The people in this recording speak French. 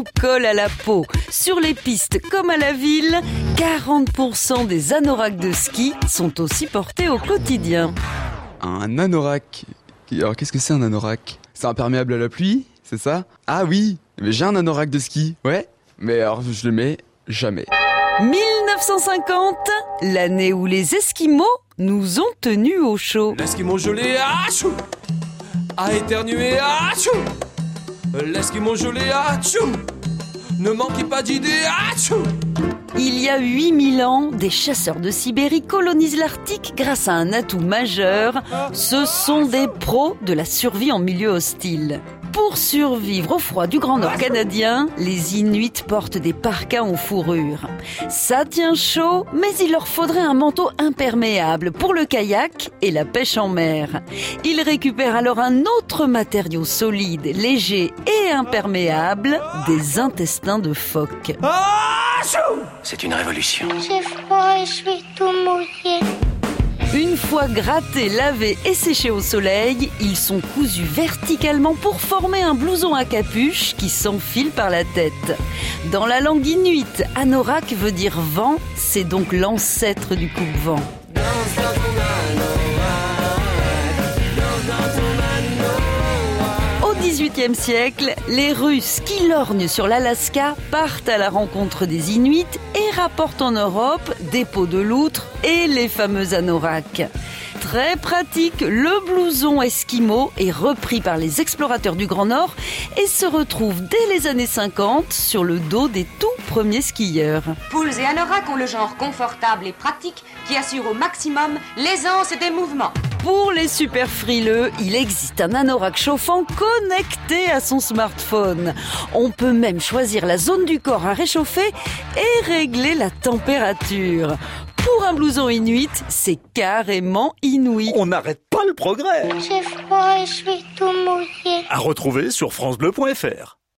nous colle à la peau. Sur les pistes comme à la ville, 40% des anoraks de ski sont aussi portés au quotidien. Un anorak. Alors qu'est-ce que c'est un anorak? C'est imperméable à la pluie C'est ça? Ah oui Mais j'ai un anorak de ski, ouais Mais alors je le mets jamais. 1950, l'année où les Esquimaux nous ont tenus au chaud. L'esquimau gelé, achou A éternué, achou L'esquimau gelé, achou Ne manquez pas d'idées, achou Il y a 8000 ans, des chasseurs de Sibérie colonisent l'Arctique grâce à un atout majeur. Ce sont des pros de la survie en milieu hostile. Pour survivre au froid du Grand Nord canadien, les Inuits portent des parkas en fourrure. Ça tient chaud, mais il leur faudrait un manteau imperméable pour le kayak et la pêche en mer. Ils récupèrent alors un autre matériau solide, léger et imperméable, des intestins de phoque. C'est une révolution. J'ai froid et je suis tout mouillé. Une fois grattés, lavés et séchés au soleil, ils sont cousus verticalement pour former un blouson à capuche qui s'enfile par la tête. Dans la langue inuite, anorak veut dire vent, c'est donc l'ancêtre du coupe-vent. XVIIIe siècle, les Russes qui lorgnent sur l'Alaska partent à la rencontre des Inuits et rapportent en Europe des peaux de loutre et les fameux anoraks. Très pratique, le blouson esquimau est repris par les explorateurs du Grand Nord et se retrouve dès les années 50 sur le dos des tout premiers skieurs. Poules et anoraks ont le genre confortable et pratique qui assure au maximum l'aisance des mouvements. Pour les super frileux, il existe un anorak chauffant connecté à son smartphone. On peut même choisir la zone du corps à réchauffer et régler la température. Pour un blouson inuit, c'est carrément inouï. On n'arrête pas le progrès. J'ai froid et je suis tout mouillé. À retrouver sur francebleu.fr.